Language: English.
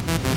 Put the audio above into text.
Bye.